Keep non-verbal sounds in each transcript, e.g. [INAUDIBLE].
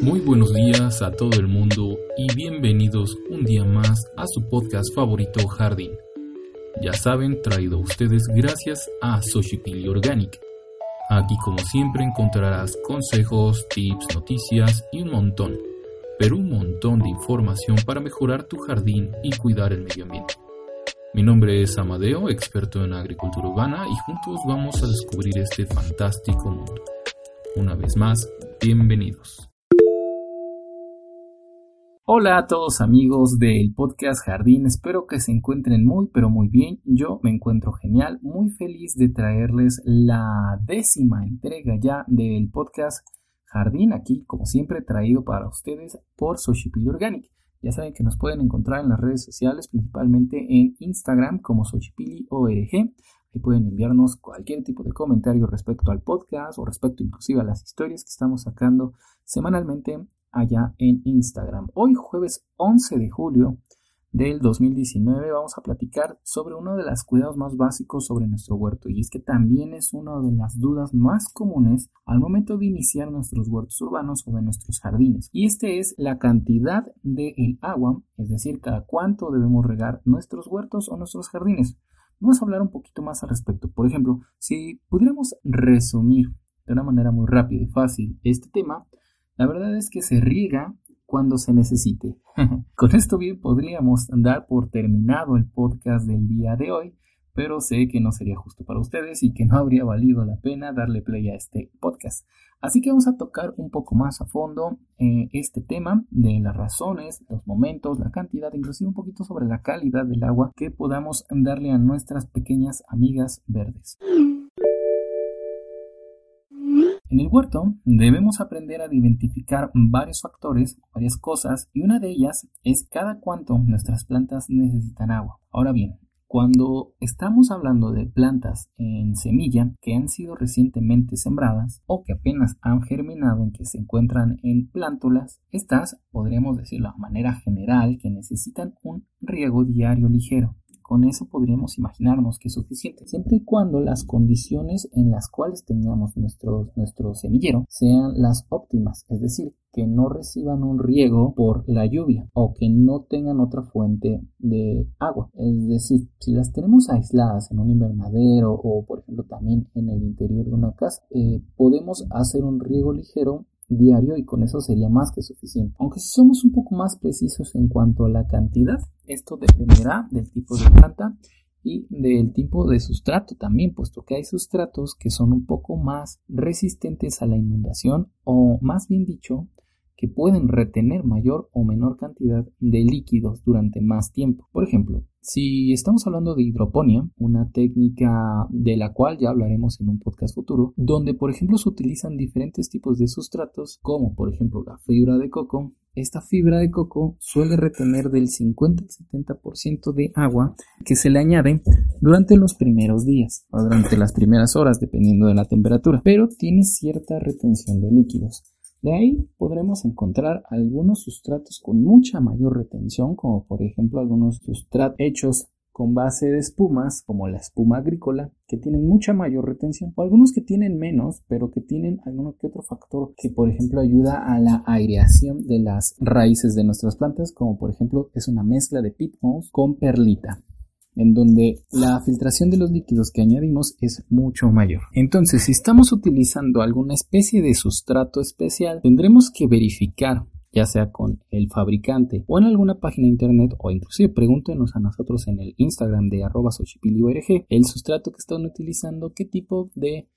Muy buenos días a todo el mundo y bienvenidos un día más a su podcast favorito Jardín. Ya saben, traído a ustedes gracias a Sochipili Organic. Aquí como siempre encontrarás consejos, tips, noticias y un montón, pero un montón de información para mejorar tu jardín y cuidar el medio ambiente. Mi nombre es Amadeo, experto en agricultura urbana y juntos vamos a descubrir este fantástico mundo. Una vez más, bienvenidos. Hola a todos amigos del podcast Jardín, espero que se encuentren muy pero muy bien, yo me encuentro genial, muy feliz de traerles la décima entrega ya del podcast Jardín, aquí como siempre traído para ustedes por Sochipili Organic. Ya saben que nos pueden encontrar en las redes sociales, principalmente en Instagram como SochipiliORG. Ahí pueden enviarnos cualquier tipo de comentario respecto al podcast o respecto inclusive a las historias que estamos sacando semanalmente allá en Instagram. Hoy jueves 11 de julio del 2019 vamos a platicar sobre uno de los cuidados más básicos sobre nuestro huerto y es que también es una de las dudas más comunes al momento de iniciar nuestros huertos urbanos o de nuestros jardines y este es la cantidad de el agua, es decir, cada cuánto debemos regar nuestros huertos o nuestros jardines. Vamos a hablar un poquito más al respecto. Por ejemplo, si pudiéramos resumir de una manera muy rápida y fácil este tema, la verdad es que se riega cuando se necesite. [LAUGHS] Con esto bien podríamos dar por terminado el podcast del día de hoy, pero sé que no sería justo para ustedes y que no habría valido la pena darle play a este podcast. Así que vamos a tocar un poco más a fondo eh, este tema de las razones, los momentos, la cantidad, inclusive un poquito sobre la calidad del agua que podamos darle a nuestras pequeñas amigas verdes. En el huerto debemos aprender a identificar varios factores, varias cosas, y una de ellas es cada cuánto nuestras plantas necesitan agua. Ahora bien, cuando estamos hablando de plantas en semilla que han sido recientemente sembradas o que apenas han germinado en que se encuentran en plántulas, estas podríamos decirlo de manera general que necesitan un riego diario ligero. Con eso podríamos imaginarnos que es suficiente, siempre y cuando las condiciones en las cuales tengamos nuestro, nuestro semillero sean las óptimas, es decir, que no reciban un riego por la lluvia o que no tengan otra fuente de agua. Es decir, si las tenemos aisladas en un invernadero o por ejemplo también en el interior de una casa, eh, podemos hacer un riego ligero diario y con eso sería más que suficiente. Aunque si somos un poco más precisos en cuanto a la cantidad, esto dependerá del tipo de planta y del tipo de sustrato también, puesto que hay sustratos que son un poco más resistentes a la inundación o más bien dicho, que pueden retener mayor o menor cantidad de líquidos durante más tiempo. Por ejemplo, si estamos hablando de hidroponía, una técnica de la cual ya hablaremos en un podcast futuro, donde por ejemplo se utilizan diferentes tipos de sustratos, como por ejemplo la fibra de coco, esta fibra de coco suele retener del 50 al 70% de agua que se le añade durante los primeros días o durante las primeras horas, dependiendo de la temperatura, pero tiene cierta retención de líquidos. De ahí podremos encontrar algunos sustratos con mucha mayor retención, como por ejemplo algunos sustratos hechos con base de espumas, como la espuma agrícola, que tienen mucha mayor retención, o algunos que tienen menos, pero que tienen alguno que otro factor que, por ejemplo, ayuda a la aireación de las raíces de nuestras plantas, como por ejemplo es una mezcla de pit con perlita en donde la filtración de los líquidos que añadimos es mucho mayor. Entonces, si estamos utilizando alguna especie de sustrato especial, tendremos que verificar ya sea con el fabricante o en alguna página de internet o inclusive pregúntenos a nosotros en el Instagram de arroba el sustrato que están utilizando, qué tipo de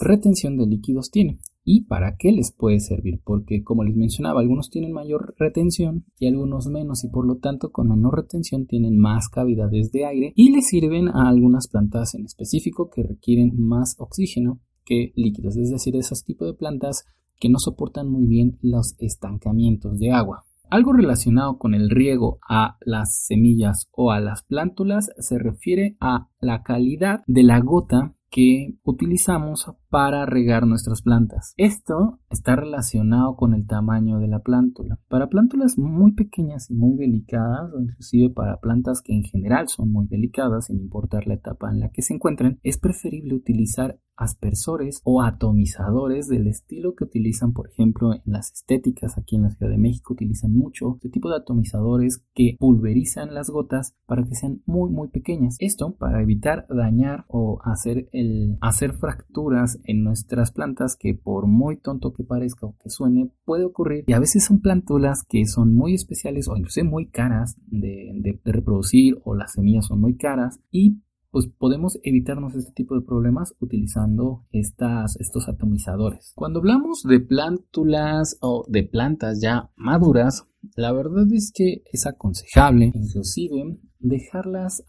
retención de líquidos tiene y para qué les puede servir, porque como les mencionaba, algunos tienen mayor retención y algunos menos y por lo tanto con menor retención tienen más cavidades de aire y les sirven a algunas plantas en específico que requieren más oxígeno que líquidos, es decir, esos tipos de plantas que no soportan muy bien los estancamientos de agua. Algo relacionado con el riego a las semillas o a las plántulas se refiere a la calidad de la gota que utilizamos para regar nuestras plantas. Esto está relacionado con el tamaño de la plántula. Para plántulas muy pequeñas y muy delicadas, o inclusive para plantas que en general son muy delicadas, sin importar la etapa en la que se encuentren, es preferible utilizar aspersores o atomizadores del estilo que utilizan, por ejemplo, en las estéticas aquí en la Ciudad de México utilizan mucho este tipo de atomizadores que pulverizan las gotas para que sean muy muy pequeñas. Esto para evitar dañar o hacer el hacer fracturas en nuestras plantas que por muy tonto que parezca o que suene puede ocurrir y a veces son plántulas que son muy especiales o incluso muy caras de, reproducir o las semillas son muy caras y pues podemos evitarnos este tipo de problemas utilizando estas, estos atomizadores. Cuando hablamos de plántulas o de plantas ya maduras, la verdad es que es aconsejable inclusive dejarlas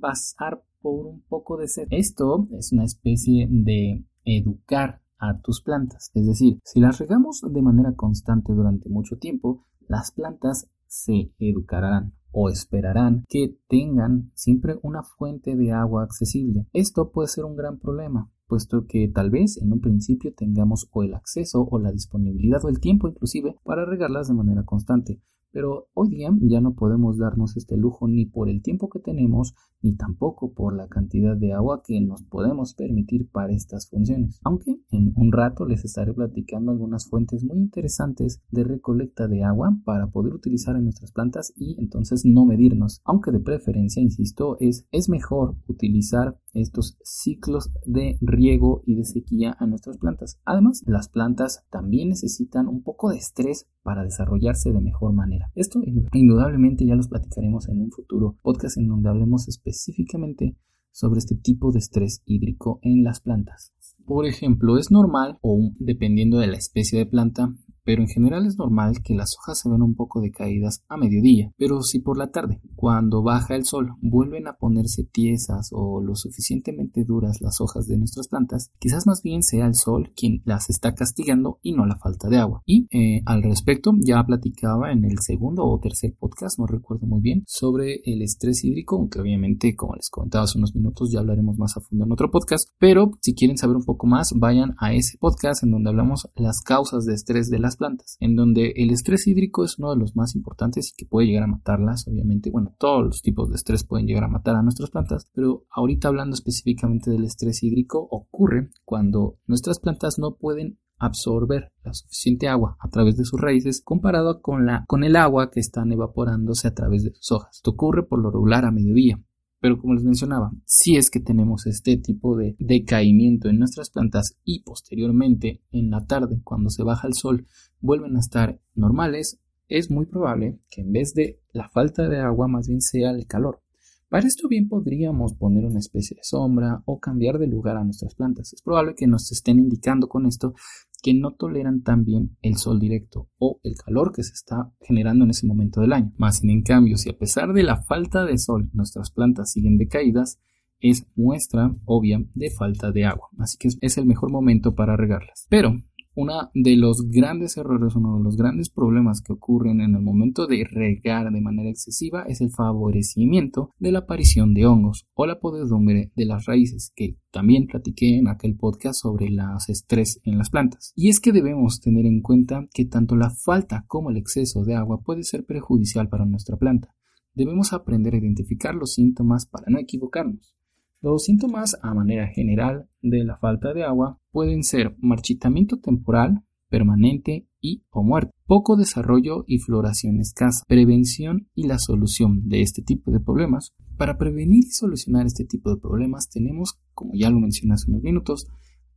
pasar por un poco de sed. Esto es una especie de educar a tus plantas. Es decir, si las regamos de manera constante durante mucho tiempo, las plantas se educarán o esperarán que tengan siempre una fuente de agua accesible. Esto puede ser un gran problema, puesto que tal vez en un principio tengamos o el acceso o la disponibilidad o el tiempo inclusive para regarlas de manera constante. Pero hoy día ya no podemos darnos este lujo ni por el tiempo que tenemos, ni tampoco por la cantidad de agua que nos podemos permitir para estas funciones. Aunque en un rato les estaré platicando algunas fuentes muy interesantes de recolecta de agua para poder utilizar en nuestras plantas y entonces no medirnos. Aunque de preferencia, insisto, es, es mejor utilizar estos ciclos de riego y de sequía a nuestras plantas. Además, las plantas también necesitan un poco de estrés para desarrollarse de mejor manera. Esto indudablemente ya los platicaremos en un futuro podcast en donde hablemos específicamente sobre este tipo de estrés hídrico en las plantas. Por ejemplo, es normal o dependiendo de la especie de planta pero en general es normal que las hojas se ven un poco decaídas a mediodía. Pero si por la tarde, cuando baja el sol, vuelven a ponerse tiesas o lo suficientemente duras las hojas de nuestras plantas, quizás más bien sea el sol quien las está castigando y no la falta de agua. Y eh, al respecto, ya platicaba en el segundo o tercer podcast, no recuerdo muy bien, sobre el estrés hídrico, aunque obviamente, como les comentaba hace unos minutos, ya hablaremos más a fondo en otro podcast. Pero si quieren saber un poco más, vayan a ese podcast en donde hablamos las causas de estrés de plantas, en donde el estrés hídrico es uno de los más importantes y que puede llegar a matarlas, obviamente, bueno, todos los tipos de estrés pueden llegar a matar a nuestras plantas, pero ahorita hablando específicamente del estrés hídrico, ocurre cuando nuestras plantas no pueden absorber la suficiente agua a través de sus raíces comparado con, la, con el agua que están evaporándose a través de sus hojas. Esto ocurre por lo regular a mediodía. Pero como les mencionaba, si es que tenemos este tipo de decaimiento en nuestras plantas y posteriormente en la tarde, cuando se baja el sol, vuelven a estar normales, es muy probable que en vez de la falta de agua más bien sea el calor. Para esto bien podríamos poner una especie de sombra o cambiar de lugar a nuestras plantas. Es probable que nos estén indicando con esto que no toleran tan bien el sol directo o el calor que se está generando en ese momento del año. Más sin en cambio, si a pesar de la falta de sol nuestras plantas siguen decaídas, es muestra obvia de falta de agua. Así que es el mejor momento para regarlas. Pero uno de los grandes errores, uno de los grandes problemas que ocurren en el momento de regar de manera excesiva es el favorecimiento de la aparición de hongos o la podredumbre de las raíces, que también platiqué en aquel podcast sobre las estrés en las plantas. Y es que debemos tener en cuenta que tanto la falta como el exceso de agua puede ser perjudicial para nuestra planta. Debemos aprender a identificar los síntomas para no equivocarnos. Los síntomas a manera general de la falta de agua pueden ser marchitamiento temporal, permanente y o muerte, poco desarrollo y floración escasa, prevención y la solución de este tipo de problemas. Para prevenir y solucionar este tipo de problemas tenemos, como ya lo mencioné hace unos minutos,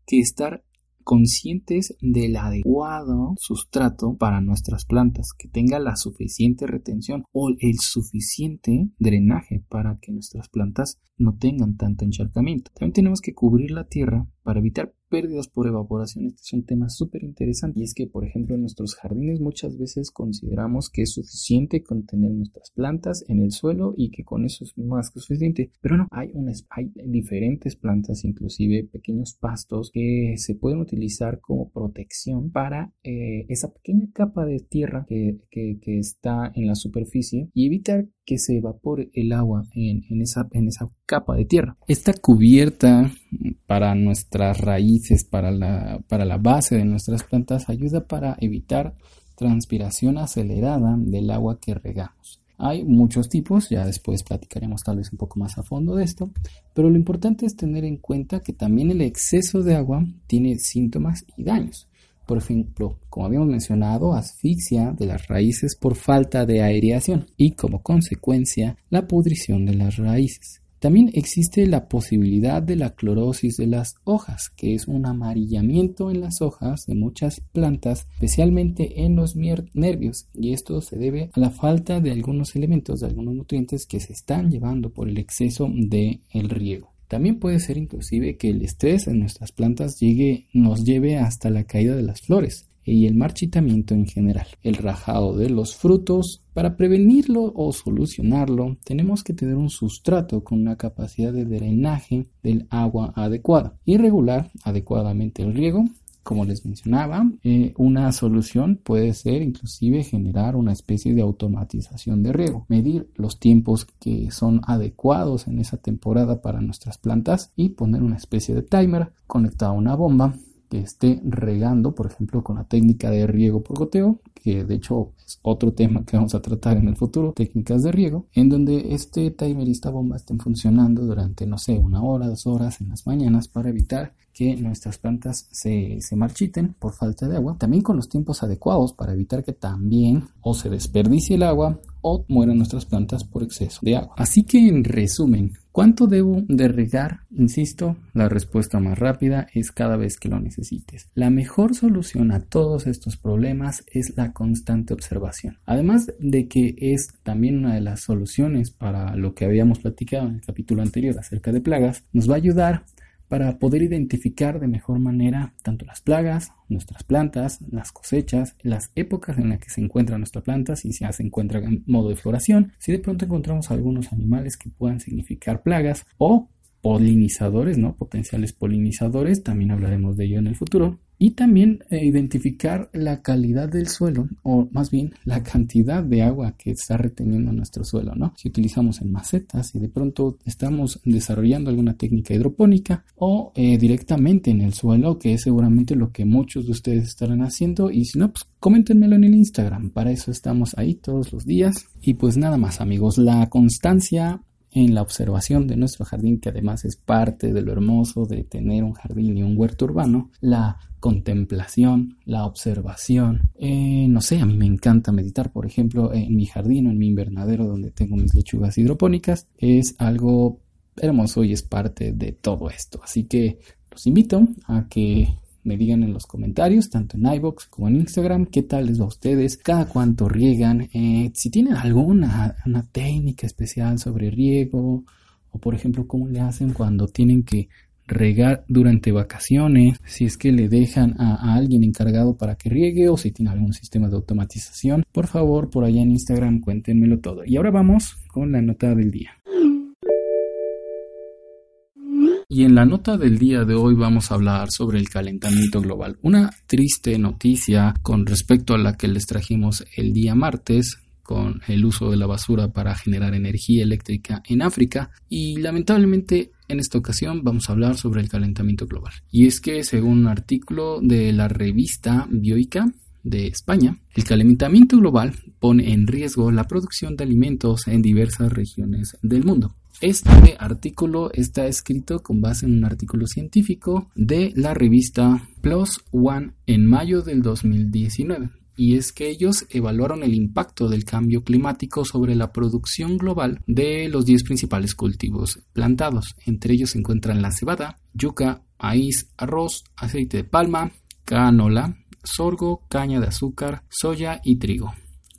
que estar conscientes del adecuado sustrato para nuestras plantas, que tenga la suficiente retención o el suficiente drenaje para que nuestras plantas no tengan tanto encharcamiento. También tenemos que cubrir la tierra para evitar pérdidas por evaporación. Este es un tema súper interesante y es que, por ejemplo, en nuestros jardines muchas veces consideramos que es suficiente contener nuestras plantas en el suelo y que con eso es más que suficiente. Pero no, hay, hay diferentes plantas, inclusive pequeños pastos que se pueden utilizar como protección para eh, esa pequeña capa de tierra que, que, está en la superficie y evitar que se evapore el agua en, en, esa, en esa capa de tierra. Esta cubierta para nuestras raíces, para la, para la base de nuestras plantas, ayuda para evitar transpiración acelerada del agua que regamos. Hay muchos tipos, ya después platicaremos tal vez un poco más a fondo de esto, pero lo importante es tener en cuenta que también el exceso de agua tiene síntomas y daños. Por ejemplo, como habíamos mencionado, asfixia de las raíces por falta de aireación y como consecuencia la pudrición de las raíces. También existe la posibilidad de la clorosis de las hojas, que es un amarillamiento en las hojas de muchas plantas, especialmente en los nervios, y esto se debe a la falta de algunos elementos, de algunos nutrientes que se están llevando por el exceso de el riego. También puede ser inclusive que el estrés en nuestras plantas nos lleve hasta la caída de las flores y el marchitamiento en general. El rajado de los frutos, para prevenirlo o solucionarlo, tenemos que tener un sustrato con una capacidad de drenaje del agua adecuada y regular adecuadamente el riego como les mencionaba, eh, una solución puede ser inclusive generar una especie de automatización de riego, medir los tiempos que son adecuados en esa temporada para nuestras plantas y poner una especie de timer conectado a una bomba que esté regando, por ejemplo, con la técnica de riego por goteo, que de hecho es otro tema que vamos a tratar en el futuro, técnicas de riego, en donde este timer y esta bomba estén funcionando durante, no sé, una hora, dos horas en las mañanas para evitar que nuestras plantas se, marchiten por falta de agua. También con los tiempos adecuados para evitar que también o se desperdicie el agua o mueran nuestras plantas por exceso de agua. Así que en resumen, ¿cuánto debo de regar? Insisto, la respuesta más rápida es cada vez que lo necesites. La mejor solución a todos estos problemas es la constante observación. Además de que es también una de las soluciones para lo que habíamos platicado en el capítulo anterior acerca de plagas, nos va a ayudar para poder identificar de mejor manera tanto las plagas, nuestras plantas, las cosechas, las épocas en las que se encuentra nuestra planta, si ya se encuentra en modo de floración, si de pronto encontramos algunos animales que puedan significar plagas o polinizadores, ¿no? Potenciales polinizadores, también hablaremos de ello en el futuro. Y también eh, identificar la calidad del suelo, o más bien la cantidad de agua que está reteniendo nuestro suelo, ¿no? Si utilizamos en macetas y de pronto estamos desarrollando alguna técnica hidropónica o eh, directamente en el suelo, que es seguramente lo que muchos de ustedes estarán haciendo. Y si no, pues coméntenmelo en el Instagram. Para eso estamos ahí todos los días. Y pues nada más, amigos, la constancia en la observación de nuestro jardín, que además es parte de lo hermoso de tener un jardín y un huerto urbano, la contemplación, la observación. Eh, no sé, a mí me encanta meditar, por ejemplo, en mi jardín o en mi invernadero donde tengo mis lechugas hidropónicas. Es algo hermoso y es parte de todo esto. Así que los invito a que me digan en los comentarios, tanto en iBox como en Instagram, qué tal les va a ustedes, cada cuánto riegan, eh, si tienen alguna una técnica especial sobre riego, o por ejemplo, cómo le hacen cuando tienen que regar durante vacaciones, si es que le dejan a, alguien encargado para que riegue o si tiene algún sistema de automatización, por favor por allá en Instagram cuéntenmelo todo. Y ahora vamos con la nota del día. Y en la nota del día de hoy vamos a hablar sobre el calentamiento global. Una triste noticia con respecto a la que les trajimos el día martes con el uso de la basura para generar energía eléctrica en África y lamentablemente en esta ocasión vamos a hablar sobre el calentamiento global. Y es que según un artículo de la revista Bioica de España, el calentamiento global pone en riesgo la producción de alimentos en diversas regiones del mundo. Este artículo está escrito con base en un artículo científico de la revista Plus One en mayo del 2019 y es que ellos evaluaron el impacto del cambio climático sobre la producción global de los 10 principales cultivos plantados. Entre ellos se encuentran la cebada, yuca, maíz, arroz, aceite de palma, canola, sorgo, caña de azúcar, soya y trigo.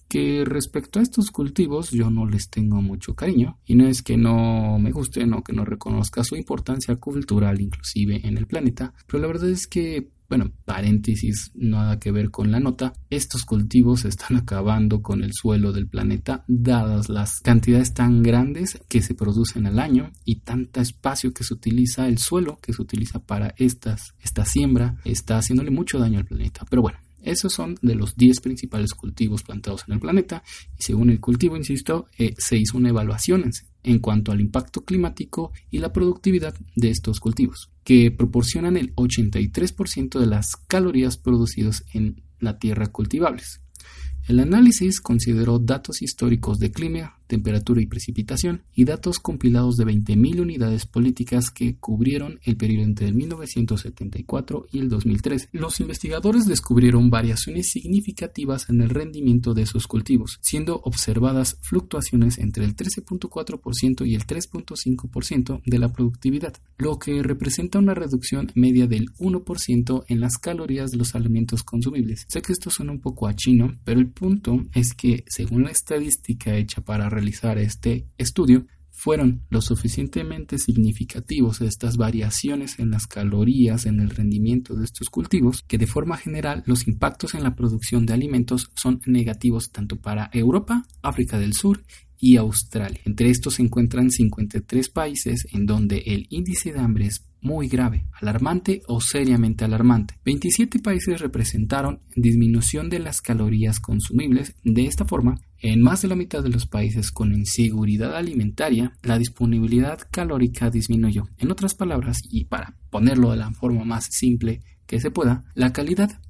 Que respecto a estos cultivos yo no les tengo mucho cariño. Y no es que no me gusten o que no reconozca su importancia cultural inclusive en el planeta, pero la verdad es que bueno, paréntesis, nada que ver con la nota, estos cultivos están [LAUGHS] acabando con el suelo del planeta dadas las cantidades tan grandes que se producen al año y tanto espacio que se utiliza el suelo que se utiliza para estas, esta siembra está haciéndole mucho daño al planeta. Pero bueno, esos son de los 10 principales cultivos plantados en el planeta y según el cultivo, insisto, eh, se hizo una evaluación en cuanto al impacto climático y la productividad de estos cultivos, que proporcionan el 83% de las calorías producidas en la tierra cultivables. El análisis consideró datos históricos de clima, temperatura y precipitación y datos compilados de 20.000 unidades políticas que cubrieron el periodo entre el 1974 y el 2003. Los investigadores descubrieron variaciones significativas en el rendimiento de esos cultivos, siendo observadas fluctuaciones entre el 13.4% y el 3.5% de la productividad, lo que representa una reducción media del 1% en las calorías de los alimentos consumibles. Sé que esto suena un poco a chino, pero el punto es que según la estadística hecha para realizar este estudio fueron lo suficientemente significativos estas variaciones en las calorías en el rendimiento de estos cultivos que de forma general los impactos en la producción de alimentos son negativos tanto para Europa, África del Sur y Australia. Entre estos se encuentran 53 países en donde el índice de hambre es muy grave, alarmante o seriamente alarmante. 27 países representaron disminución de las calorías consumibles. De esta forma, en más de la mitad de los países con inseguridad alimentaria, la disponibilidad calórica disminuyó. En otras palabras, y para ponerlo de la forma más simple que se pueda, la calidad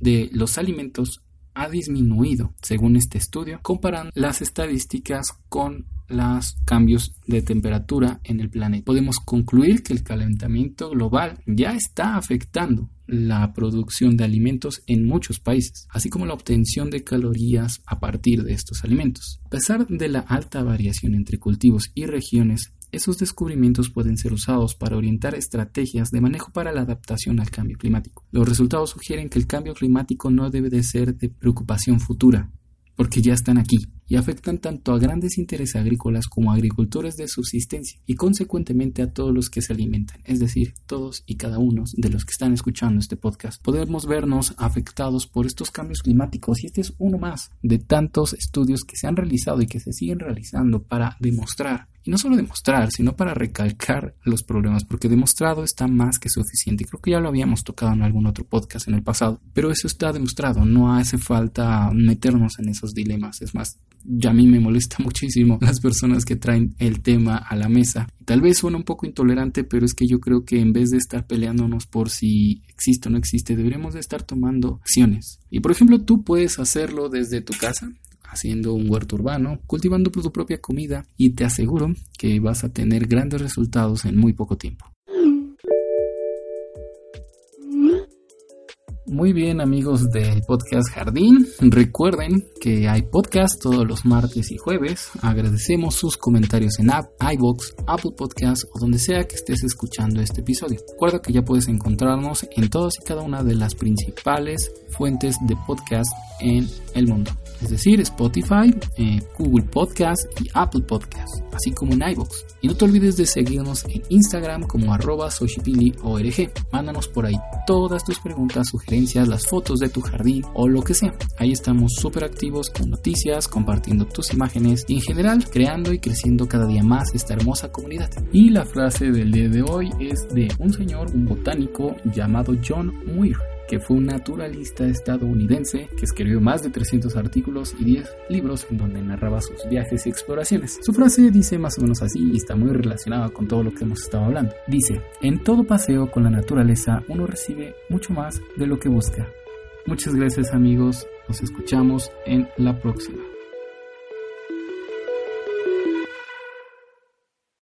de los alimentos ha disminuido, según este estudio, comparando las estadísticas con los cambios de temperatura en el planeta. Podemos concluir que el calentamiento global ya está afectando la producción de alimentos en muchos países, así como la obtención de calorías a partir de estos alimentos. A pesar de la alta variación entre cultivos y regiones, esos descubrimientos pueden ser usados para orientar estrategias de manejo para la adaptación al cambio climático. Los resultados sugieren que el cambio climático no debe de ser de preocupación futura, porque ya están aquí y afectan tanto a grandes intereses agrícolas como a agricultores de subsistencia y consecuentemente a todos los que se alimentan, es decir, todos y cada uno de los que están escuchando este podcast. Podemos vernos afectados por estos cambios climáticos y este es uno más de tantos estudios que se han realizado y que se siguen realizando para demostrar y no solo demostrar, sino para recalcar los problemas, porque demostrado está más que suficiente. Creo que ya lo habíamos tocado en algún otro podcast en el pasado, pero eso está demostrado, no hace falta meternos en esos dilemas. Es más, ya a mí me molesta [LAUGHS] muchísimo las personas que traen el tema a la mesa. Tal vez suena un poco intolerante, pero es que yo creo que en vez de estar peleándonos por si existe o no existe, deberíamos de estar tomando acciones. Y por ejemplo, tú puedes hacerlo desde tu casa, haciendo un huerto urbano, cultivando tu propia comida y te aseguro que vas a tener grandes resultados en muy poco tiempo. Muy bien amigos del podcast Jardín, recuerden que hay podcast todos los martes y jueves. Agradecemos sus comentarios en App, iBox, Apple Podcasts o donde sea que estés escuchando este episodio. Recuerda que ya puedes encontrarnos en todas y cada una de las principales fuentes de podcast en el mundo es decir, Spotify, eh, Google Podcast y Apple Podcast, así como en iVoox. Y no te olvides de seguirnos en Instagram como arroba. Mándanos por ahí todas tus preguntas, sugerencias, las fotos de tu jardín o lo que sea. Ahí estamos súper activos con noticias, compartiendo tus imágenes y en general creando y creciendo cada día más esta hermosa comunidad. Y la frase del día de hoy es de un señor, un botánico llamado John Muir que fue un naturalista estadounidense que escribió más de 300 artículos y 10 libros en donde narraba sus viajes y exploraciones. Su frase dice más o menos así y está muy relacionada con todo lo que hemos estado hablando. Dice, en todo paseo con la naturaleza uno recibe mucho más de lo que busca. Muchas gracias amigos, nos escuchamos en la próxima.